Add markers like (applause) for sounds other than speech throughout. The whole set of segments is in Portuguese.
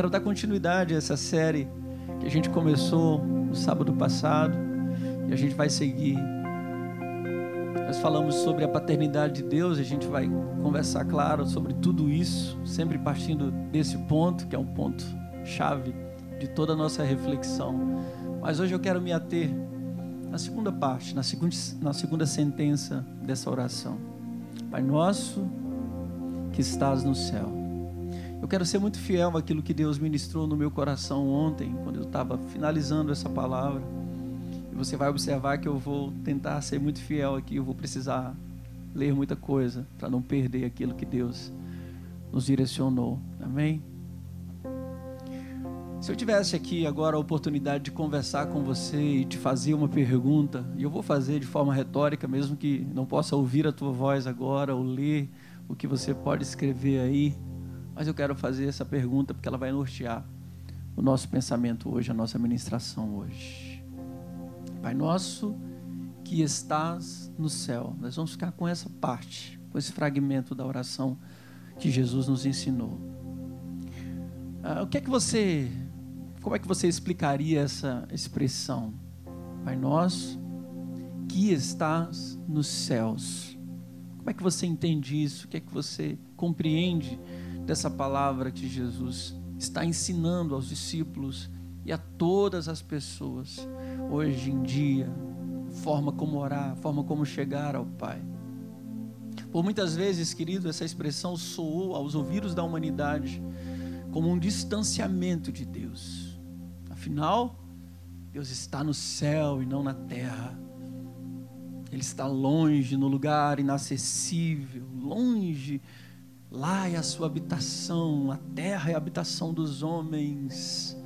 quero dar continuidade a essa série que a gente começou no sábado passado e a gente vai seguir. Nós falamos sobre a paternidade de Deus, e a gente vai conversar, claro, sobre tudo isso, sempre partindo desse ponto, que é um ponto chave de toda a nossa reflexão. Mas hoje eu quero me ater na segunda parte, na segunda, na segunda sentença dessa oração. Pai nosso que estás no céu. Eu quero ser muito fiel àquilo que Deus ministrou no meu coração ontem, quando eu estava finalizando essa palavra. E você vai observar que eu vou tentar ser muito fiel aqui, eu vou precisar ler muita coisa para não perder aquilo que Deus nos direcionou. Amém? Se eu tivesse aqui agora a oportunidade de conversar com você e te fazer uma pergunta, e eu vou fazer de forma retórica, mesmo que não possa ouvir a tua voz agora ou ler o que você pode escrever aí, mas eu quero fazer essa pergunta porque ela vai nortear o nosso pensamento hoje, a nossa ministração hoje. Pai nosso que estás no céu, nós vamos ficar com essa parte, com esse fragmento da oração que Jesus nos ensinou. Ah, o que é que você como é que você explicaria essa expressão? Pai nosso, que estás nos céus. Como é que você entende isso? O que é que você compreende dessa palavra que Jesus está ensinando aos discípulos e a todas as pessoas hoje em dia? Forma como orar, forma como chegar ao Pai. Por muitas vezes, querido, essa expressão soou aos ouvidos da humanidade como um distanciamento de Deus Afinal, Deus está no céu e não na terra. Ele está longe, no lugar inacessível, longe. Lá é a sua habitação, a terra é a habitação dos homens.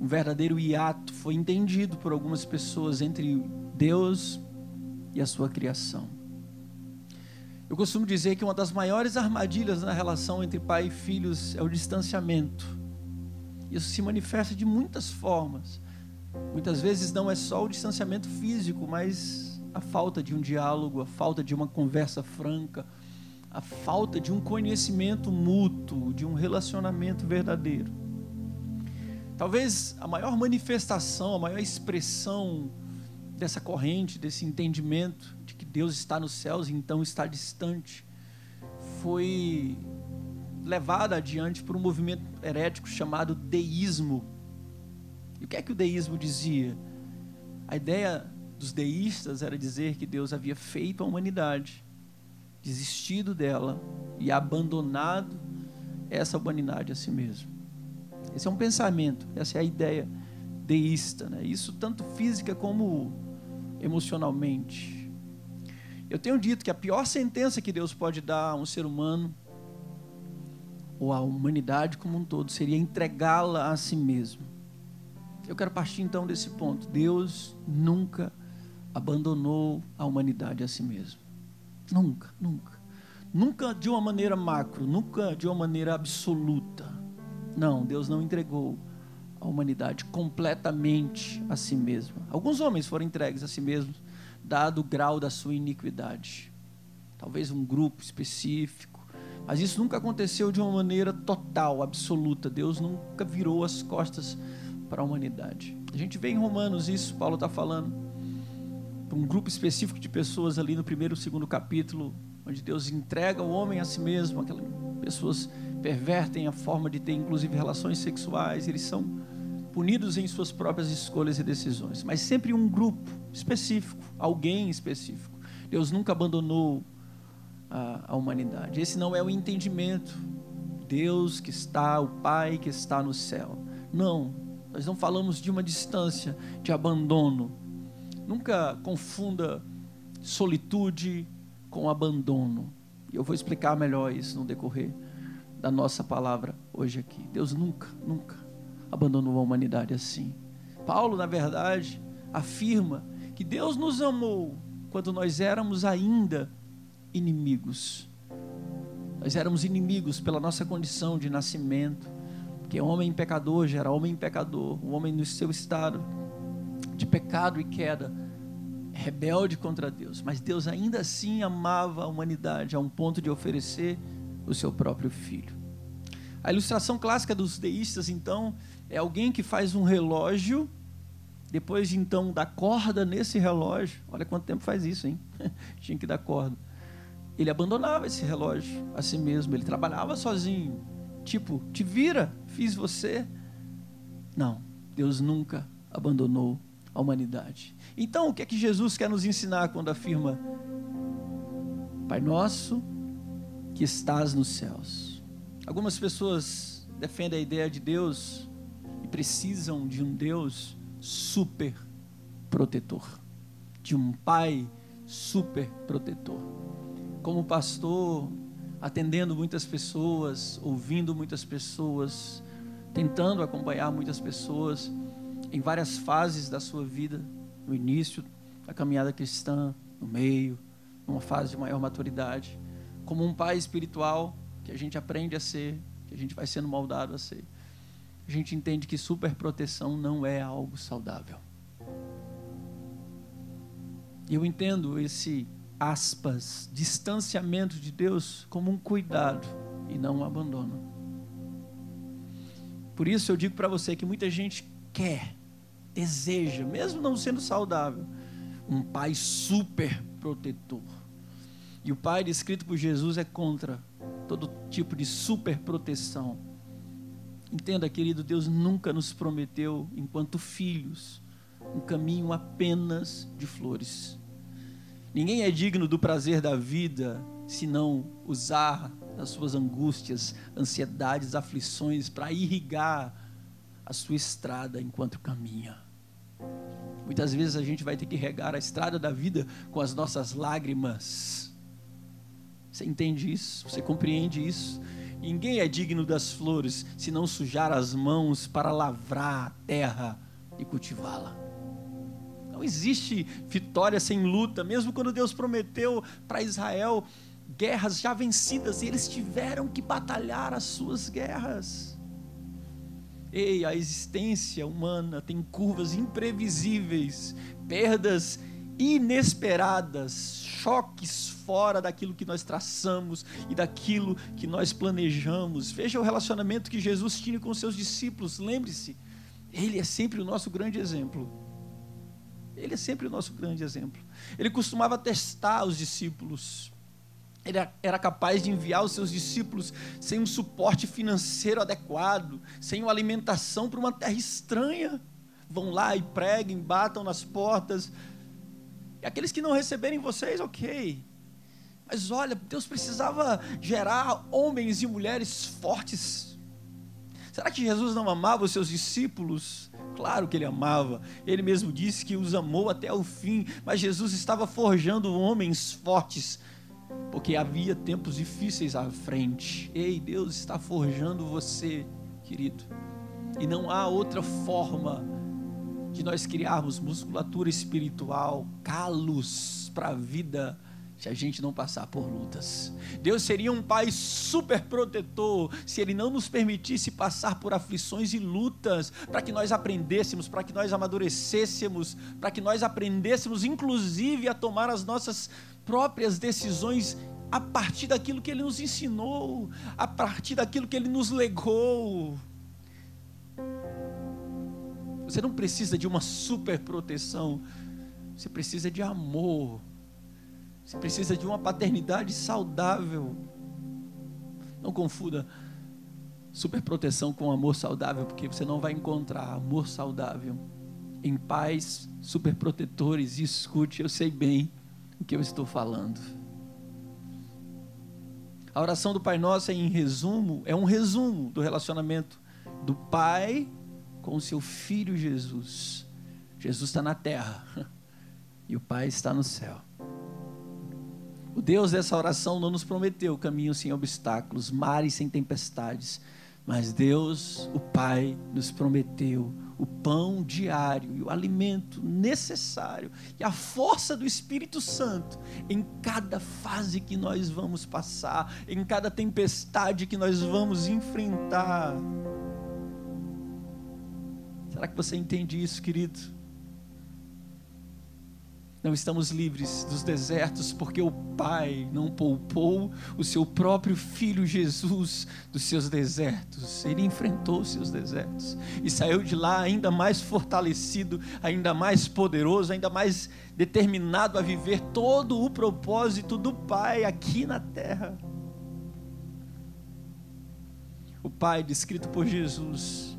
Um verdadeiro hiato foi entendido por algumas pessoas entre Deus e a sua criação. Eu costumo dizer que uma das maiores armadilhas na relação entre pai e filhos é o distanciamento. Isso se manifesta de muitas formas. Muitas vezes não é só o distanciamento físico, mas a falta de um diálogo, a falta de uma conversa franca, a falta de um conhecimento mútuo, de um relacionamento verdadeiro. Talvez a maior manifestação, a maior expressão dessa corrente, desse entendimento de que Deus está nos céus e então está distante, foi levada adiante por um movimento herético chamado deísmo. E o que é que o deísmo dizia? A ideia dos deístas era dizer que Deus havia feito a humanidade, desistido dela e abandonado essa humanidade a si mesmo. Esse é um pensamento, essa é a ideia deísta, né? isso tanto física como emocionalmente. Eu tenho dito que a pior sentença que Deus pode dar a um ser humano ou a humanidade como um todo, seria entregá-la a si mesmo. Eu quero partir então desse ponto. Deus nunca abandonou a humanidade a si mesmo. Nunca, nunca. Nunca de uma maneira macro, nunca de uma maneira absoluta. Não, Deus não entregou a humanidade completamente a si mesma. Alguns homens foram entregues a si mesmos, dado o grau da sua iniquidade. Talvez um grupo específico mas isso nunca aconteceu de uma maneira total, absoluta. Deus nunca virou as costas para a humanidade. A gente vê em Romanos isso, Paulo está falando para um grupo específico de pessoas ali no primeiro e segundo capítulo, onde Deus entrega o homem a si mesmo, aquelas pessoas pervertem a forma de ter inclusive relações sexuais, eles são punidos em suas próprias escolhas e decisões, mas sempre um grupo específico, alguém específico. Deus nunca abandonou a, a humanidade. Esse não é o entendimento. Deus que está, o Pai que está no céu. Não, nós não falamos de uma distância, de abandono. Nunca confunda solitude com abandono. Eu vou explicar melhor isso no decorrer da nossa palavra hoje aqui. Deus nunca, nunca abandonou a humanidade assim. Paulo, na verdade, afirma que Deus nos amou quando nós éramos ainda inimigos. Nós éramos inimigos pela nossa condição de nascimento, porque homem pecador gera homem pecador, o homem no seu estado de pecado e queda, rebelde contra Deus. Mas Deus ainda assim amava a humanidade a um ponto de oferecer o seu próprio filho. A ilustração clássica dos deístas, então, é alguém que faz um relógio, depois de então dar corda nesse relógio. Olha quanto tempo faz isso, hein? (laughs) Tinha que dar corda. Ele abandonava esse relógio a si mesmo, ele trabalhava sozinho. Tipo, te vira, fiz você. Não, Deus nunca abandonou a humanidade. Então, o que é que Jesus quer nos ensinar quando afirma: Pai nosso que estás nos céus? Algumas pessoas defendem a ideia de Deus e precisam de um Deus super protetor, de um Pai super protetor. Como pastor, atendendo muitas pessoas, ouvindo muitas pessoas, tentando acompanhar muitas pessoas em várias fases da sua vida, no início da caminhada cristã, no meio, numa fase de maior maturidade, como um pai espiritual que a gente aprende a ser, que a gente vai sendo moldado a ser. A gente entende que superproteção não é algo saudável. Eu entendo esse aspas, distanciamento de Deus como um cuidado e não um abandono. Por isso eu digo para você que muita gente quer, deseja, mesmo não sendo saudável, um pai super protetor. E o pai descrito por Jesus é contra todo tipo de super proteção. Entenda, querido, Deus nunca nos prometeu, enquanto filhos, um caminho apenas de flores. Ninguém é digno do prazer da vida se não usar as suas angústias, ansiedades, aflições para irrigar a sua estrada enquanto caminha. Muitas vezes a gente vai ter que regar a estrada da vida com as nossas lágrimas. Você entende isso? Você compreende isso? Ninguém é digno das flores se não sujar as mãos para lavrar a terra e cultivá-la. Não existe vitória sem luta, mesmo quando Deus prometeu para Israel guerras já vencidas, e eles tiveram que batalhar as suas guerras. Ei, a existência humana tem curvas imprevisíveis, perdas inesperadas, choques fora daquilo que nós traçamos e daquilo que nós planejamos. Veja o relacionamento que Jesus tinha com seus discípulos, lembre-se, ele é sempre o nosso grande exemplo. Ele é sempre o nosso grande exemplo. Ele costumava testar os discípulos. Ele era capaz de enviar os seus discípulos sem um suporte financeiro adequado, sem uma alimentação para uma terra estranha. Vão lá e preguem, batam nas portas. E aqueles que não receberem vocês, ok. Mas olha, Deus precisava gerar homens e mulheres fortes. Será que Jesus não amava os seus discípulos? Claro que ele amava. Ele mesmo disse que os amou até o fim. Mas Jesus estava forjando homens fortes, porque havia tempos difíceis à frente. Ei, Deus está forjando você, querido. E não há outra forma de nós criarmos musculatura espiritual, calos para a vida se a gente não passar por lutas. Deus seria um pai super protetor se ele não nos permitisse passar por aflições e lutas, para que nós aprendêssemos, para que nós amadurecêssemos, para que nós aprendêssemos inclusive a tomar as nossas próprias decisões a partir daquilo que ele nos ensinou, a partir daquilo que ele nos legou. Você não precisa de uma super proteção, você precisa de amor você precisa de uma paternidade saudável. Não confunda superproteção com amor saudável, porque você não vai encontrar amor saudável em pais superprotetores. Escute, eu sei bem o que eu estou falando. A oração do Pai Nosso, em resumo, é um resumo do relacionamento do Pai com o seu Filho Jesus. Jesus está na terra (laughs) e o Pai está no céu. O Deus dessa oração não nos prometeu caminhos sem obstáculos, mares sem tempestades, mas Deus, o Pai, nos prometeu o pão diário e o alimento necessário e a força do Espírito Santo em cada fase que nós vamos passar, em cada tempestade que nós vamos enfrentar. Será que você entende isso, querido? Não estamos livres dos desertos porque o Pai não poupou o seu próprio filho Jesus dos seus desertos. Ele enfrentou os seus desertos e saiu de lá ainda mais fortalecido, ainda mais poderoso, ainda mais determinado a viver todo o propósito do Pai aqui na terra. O Pai descrito por Jesus,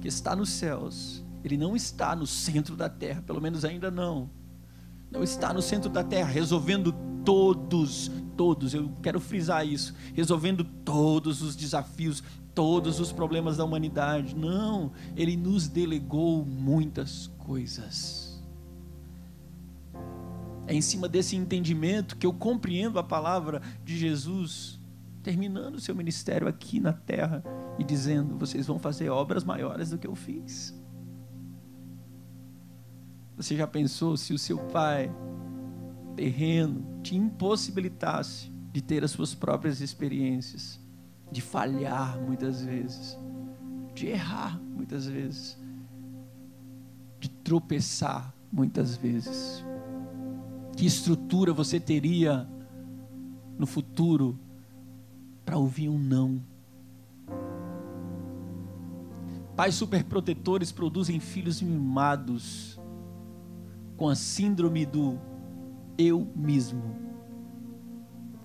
que está nos céus, ele não está no centro da terra, pelo menos ainda não não está no centro da terra resolvendo todos, todos, eu quero frisar isso, resolvendo todos os desafios, todos os problemas da humanidade. Não, ele nos delegou muitas coisas. É em cima desse entendimento que eu compreendo a palavra de Jesus, terminando o seu ministério aqui na terra e dizendo: vocês vão fazer obras maiores do que eu fiz. Você já pensou se o seu pai terreno te impossibilitasse de ter as suas próprias experiências, de falhar muitas vezes, de errar muitas vezes, de tropeçar muitas vezes? Que estrutura você teria no futuro para ouvir um não? Pais superprotetores produzem filhos mimados com a síndrome do eu mesmo.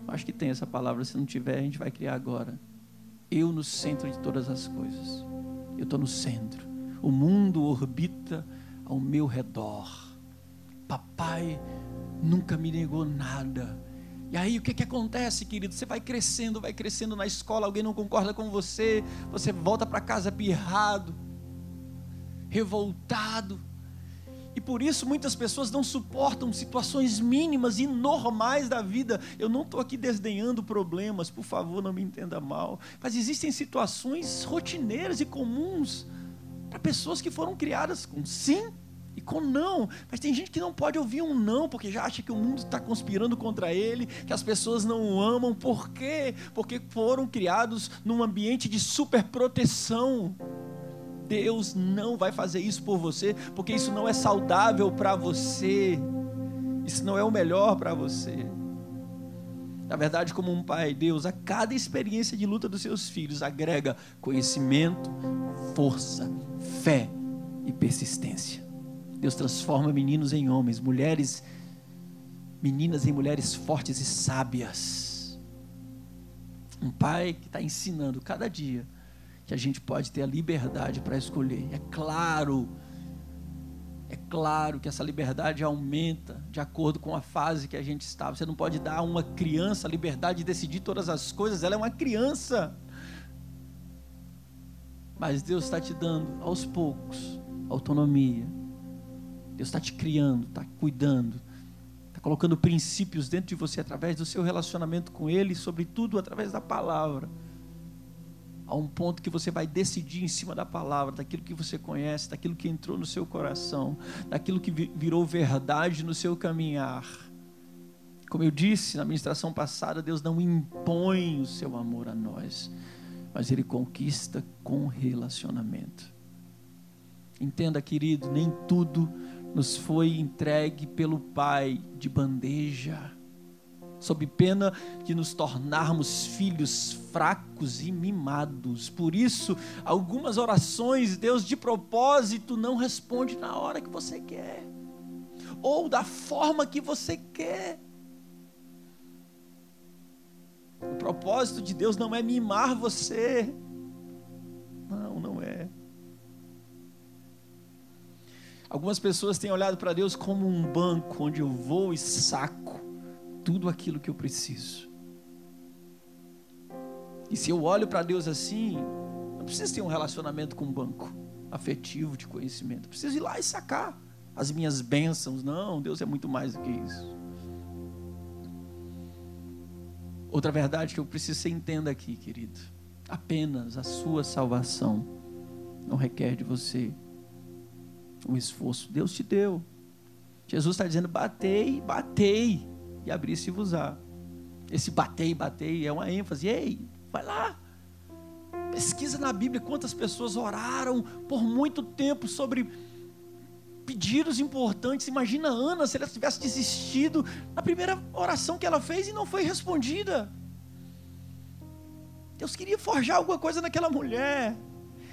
Acho que tem essa palavra, se não tiver, a gente vai criar agora. Eu no centro de todas as coisas. Eu estou no centro. O mundo orbita ao meu redor. Papai nunca me negou nada. E aí o que, que acontece, querido? Você vai crescendo, vai crescendo na escola, alguém não concorda com você, você volta para casa pirrado, revoltado e por isso muitas pessoas não suportam situações mínimas e normais da vida. Eu não estou aqui desdenhando problemas, por favor, não me entenda mal. Mas existem situações rotineiras e comuns para pessoas que foram criadas com sim e com não. Mas tem gente que não pode ouvir um não, porque já acha que o mundo está conspirando contra ele, que as pessoas não o amam. Por quê? Porque foram criados num ambiente de superproteção. Deus não vai fazer isso por você, porque isso não é saudável para você, isso não é o melhor para você. Na verdade, como um pai, Deus, a cada experiência de luta dos seus filhos, agrega conhecimento, força, fé e persistência. Deus transforma meninos em homens, mulheres, meninas em mulheres fortes e sábias. Um pai que está ensinando cada dia que a gente pode ter a liberdade para escolher. É claro, é claro que essa liberdade aumenta de acordo com a fase que a gente está. Você não pode dar a uma criança a liberdade de decidir todas as coisas, ela é uma criança. Mas Deus está te dando aos poucos autonomia. Deus está te criando, está cuidando, está colocando princípios dentro de você através do seu relacionamento com Ele, sobretudo através da palavra a um ponto que você vai decidir em cima da palavra, daquilo que você conhece, daquilo que entrou no seu coração, daquilo que virou verdade no seu caminhar. Como eu disse na ministração passada, Deus não impõe o seu amor a nós, mas Ele conquista com relacionamento. Entenda, querido, nem tudo nos foi entregue pelo Pai de bandeja sob pena de nos tornarmos filhos fracos e mimados. Por isso, algumas orações Deus de propósito não responde na hora que você quer, ou da forma que você quer. O propósito de Deus não é mimar você. Não, não é. Algumas pessoas têm olhado para Deus como um banco onde eu vou e saco tudo aquilo que eu preciso. E se eu olho para Deus assim, não preciso ter um relacionamento com um banco afetivo de conhecimento. Eu preciso ir lá e sacar as minhas bênçãos. Não, Deus é muito mais do que isso. Outra verdade que eu preciso que você entenda aqui, querido. Apenas a sua salvação não requer de você um esforço. Deus te deu. Jesus está dizendo: batei, batei e abrir-se-vos-á. Esse batei, batei é uma ênfase. Ei, vai lá. Pesquisa na Bíblia quantas pessoas oraram por muito tempo sobre pedidos importantes. Imagina Ana se ela tivesse desistido na primeira oração que ela fez e não foi respondida. Deus queria forjar alguma coisa naquela mulher.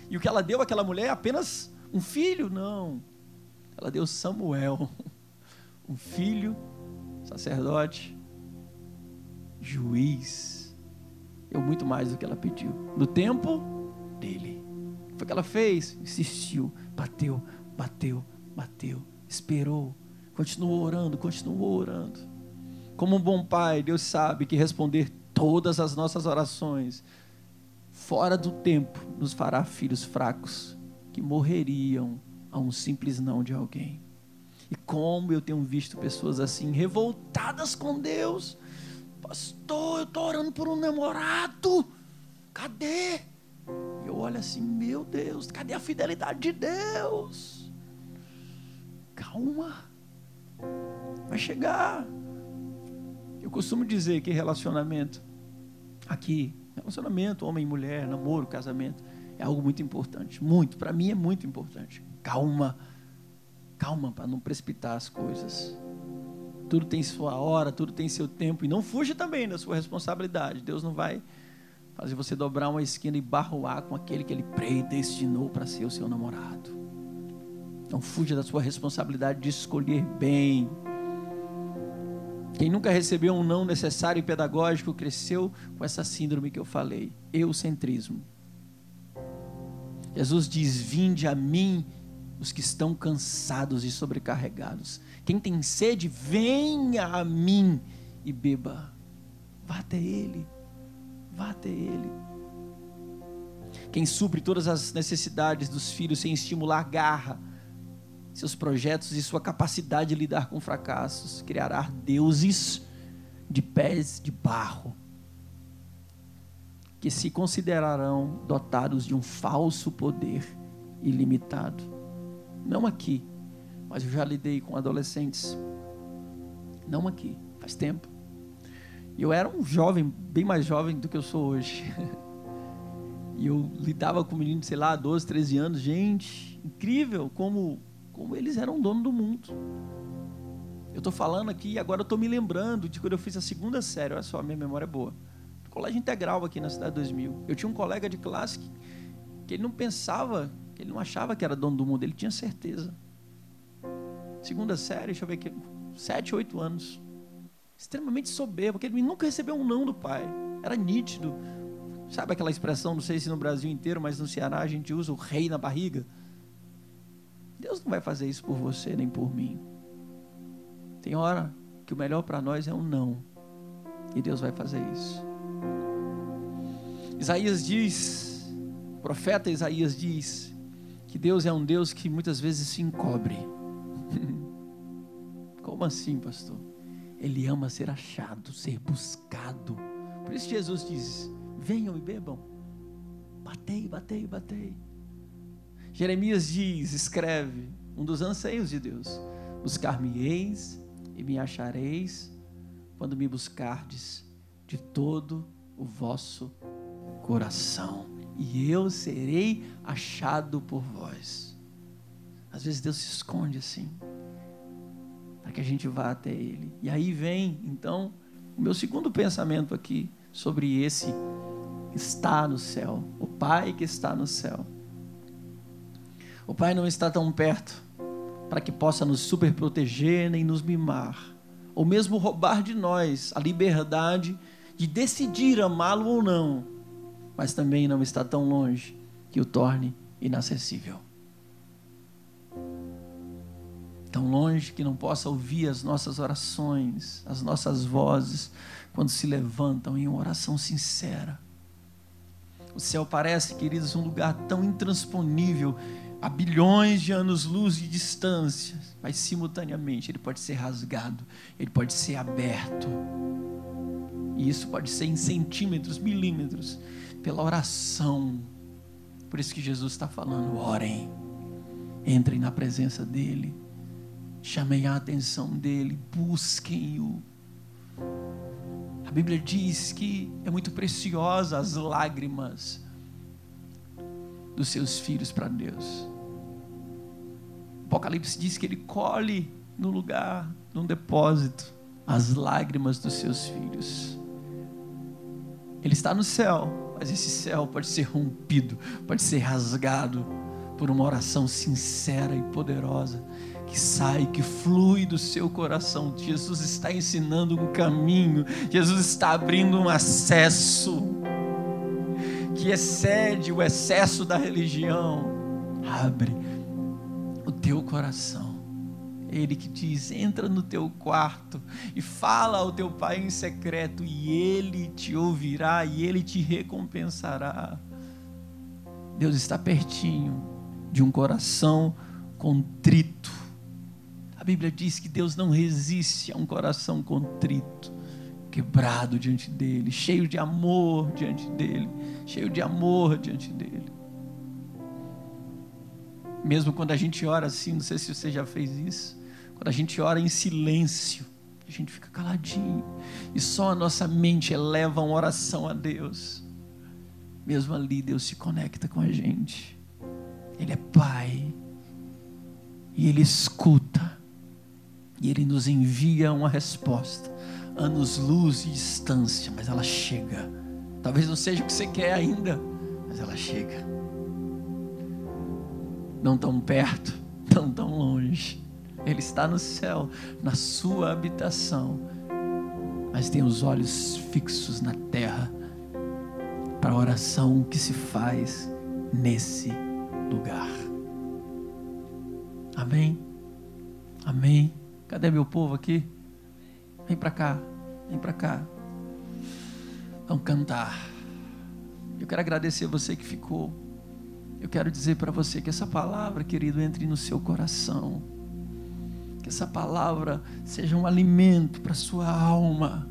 E o que ela deu àquela mulher é apenas um filho? Não. Ela deu Samuel, (laughs) um filho, sacerdote, juiz. Deu muito mais do que ela pediu. No tempo dele. Foi o que ela fez? Insistiu, bateu, bateu, bateu, esperou, continuou orando, continuou orando. Como um bom pai, Deus sabe que responder todas as nossas orações fora do tempo nos fará filhos fracos que morreriam a um simples não de alguém. E como eu tenho visto pessoas assim, revoltadas com Deus. Pastor, eu estou orando por um namorado. Cadê? Eu olho assim, meu Deus, cadê a fidelidade de Deus? Calma. Vai chegar. Eu costumo dizer que relacionamento aqui Relacionamento, homem e mulher, namoro, casamento, é algo muito importante. Muito, para mim é muito importante. Calma, calma para não precipitar as coisas. Tudo tem sua hora, tudo tem seu tempo. E não fuja também da sua responsabilidade. Deus não vai fazer você dobrar uma esquina e barroar com aquele que ele predestinou para ser o seu namorado. Não fuja da sua responsabilidade de escolher bem quem nunca recebeu um não necessário e pedagógico cresceu com essa síndrome que eu falei, eucentrismo. Jesus diz: Vinde a mim os que estão cansados e sobrecarregados. Quem tem sede, venha a mim e beba. Vá até Ele, vá até Ele. Quem supre todas as necessidades dos filhos sem estimular garra, seus projetos e sua capacidade de lidar com fracassos. Criará deuses de pés de barro que se considerarão dotados de um falso poder ilimitado. Não aqui, mas eu já lidei com adolescentes. Não aqui, faz tempo. E eu era um jovem, bem mais jovem do que eu sou hoje. (laughs) E eu lidava com meninos, sei lá, 12, 13 anos. Gente, incrível como como eles eram dono do mundo. Eu estou falando aqui e agora eu estou me lembrando de quando eu fiz a segunda série. Olha só, minha memória é boa. Colégio integral aqui na cidade 2000. Eu tinha um colega de classe que, que ele não pensava, ele não achava que era dono do mundo, ele tinha certeza. Segunda série, deixa eu ver aqui, sete, oito anos. Extremamente soberbo, porque ele nunca recebeu um não do pai. Era nítido. Sabe aquela expressão, não sei se no Brasil inteiro, mas no Ceará a gente usa o rei na barriga? Deus não vai fazer isso por você nem por mim. Tem hora que o melhor para nós é um não. E Deus vai fazer isso. Isaías diz, profeta Isaías diz, que Deus é um Deus que muitas vezes se encobre. (laughs) Como assim, pastor? Ele ama ser achado, ser buscado. Por isso Jesus diz: venham e bebam. Batei, batei, batei. Jeremias diz, escreve, um dos anseios de Deus: Buscar-me-eis e me achareis quando me buscardes de todo o vosso coração, e eu serei achado por vós. Às vezes Deus se esconde assim, para que a gente vá até Ele. E aí vem, então, o meu segundo pensamento aqui sobre esse está no céu, o Pai que está no céu. O Pai não está tão perto para que possa nos superproteger nem nos mimar, ou mesmo roubar de nós a liberdade de decidir amá-lo ou não, mas também não está tão longe que o torne inacessível. Tão longe que não possa ouvir as nossas orações, as nossas vozes, quando se levantam em uma oração sincera. O céu parece, queridos, um lugar tão intransponível a bilhões de anos-luz de distância, mas simultaneamente ele pode ser rasgado, ele pode ser aberto. E isso pode ser em centímetros, milímetros, pela oração. Por isso que Jesus está falando: orem, entrem na presença dEle, chamem a atenção dEle, busquem-o. A Bíblia diz que é muito preciosa as lágrimas dos seus filhos para Deus. Apocalipse diz que ele colhe no lugar, num depósito, as lágrimas dos seus filhos. Ele está no céu, mas esse céu pode ser rompido, pode ser rasgado por uma oração sincera e poderosa que sai, que flui do seu coração. Jesus está ensinando um caminho, Jesus está abrindo um acesso que excede o excesso da religião. Abre o teu coração. Ele que diz: entra no teu quarto e fala ao teu pai em secreto, e ele te ouvirá e ele te recompensará. Deus está pertinho de um coração contrito Bíblia diz que Deus não resiste a um coração contrito, quebrado diante dele, cheio de amor diante dele, cheio de amor diante dele. Mesmo quando a gente ora assim, não sei se você já fez isso, quando a gente ora em silêncio, a gente fica caladinho e só a nossa mente eleva uma oração a Deus. Mesmo ali, Deus se conecta com a gente. Ele é Pai e Ele escuta e Ele nos envia uma resposta. Anos-luz de distância, mas ela chega. Talvez não seja o que você quer ainda, mas ela chega. Não tão perto, (laughs) não tão longe. Ele está no céu, na sua habitação, mas tem os olhos fixos na terra para a oração que se faz nesse lugar. Amém? Amém? Cadê meu povo aqui? Vem para cá, vem para cá. Vamos cantar. Eu quero agradecer você que ficou. Eu quero dizer para você que essa palavra, querido, entre no seu coração. Que essa palavra seja um alimento para sua alma.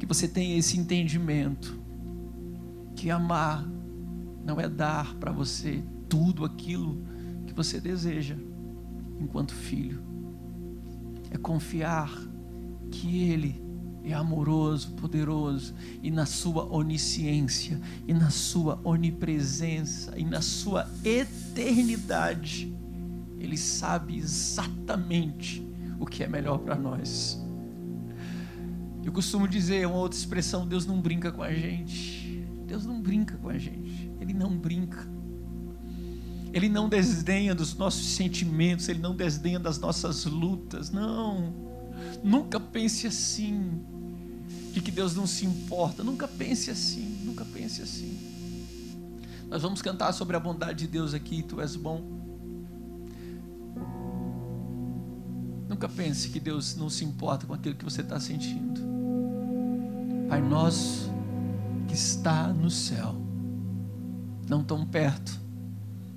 Que você tenha esse entendimento. Que amar não é dar para você tudo aquilo que você deseja enquanto filho é confiar que Ele é amoroso, poderoso, e na Sua onisciência, e na Sua onipresença, e na Sua eternidade, Ele sabe exatamente o que é melhor para nós. Eu costumo dizer uma outra expressão: Deus não brinca com a gente. Deus não brinca com a gente. Ele não brinca. Ele não desdenha dos nossos sentimentos, Ele não desdenha das nossas lutas. Não. Nunca pense assim. De que Deus não se importa. Nunca pense assim. Nunca pense assim. Nós vamos cantar sobre a bondade de Deus aqui. Tu és bom. Nunca pense que Deus não se importa com aquilo que você está sentindo. Pai nosso que está no céu, não tão perto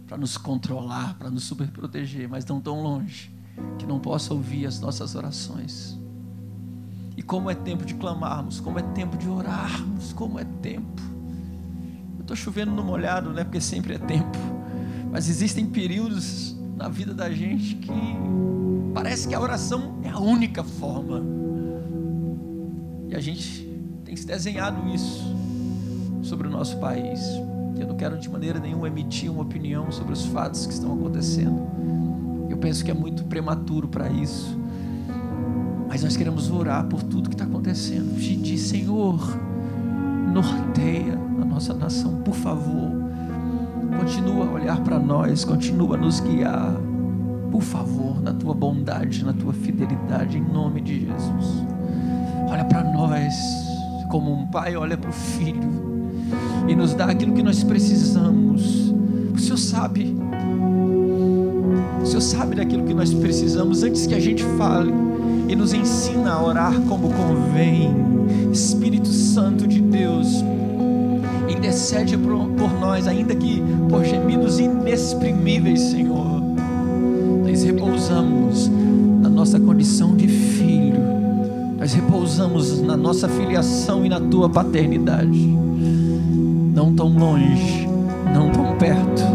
para nos controlar, para nos superproteger, mas não tão longe que não possa ouvir as nossas orações. E como é tempo de clamarmos, como é tempo de orarmos, como é tempo. Eu estou chovendo no molhado, né? Porque sempre é tempo. Mas existem períodos na vida da gente que parece que a oração é a única forma. E a gente tem se desenhado isso sobre o nosso país. Eu não quero de maneira nenhuma emitir uma opinião sobre os fatos que estão acontecendo. Eu penso que é muito prematuro para isso. Mas nós queremos orar por tudo que está acontecendo. Pedir, Senhor, norteia a nossa nação, por favor. Continua a olhar para nós, continua a nos guiar. Por favor, na tua bondade, na tua fidelidade, em nome de Jesus. Olha para nós, como um pai olha para o filho e nos dá aquilo que nós precisamos. O Senhor sabe. O Senhor sabe daquilo que nós precisamos antes que a gente fale e nos ensina a orar como convém. Espírito Santo de Deus, intercede por, por nós, ainda que por gemidos inexprimíveis, Senhor. Repousamos na nossa condição de filho, nós repousamos na nossa filiação e na tua paternidade. Não tão longe, não tão perto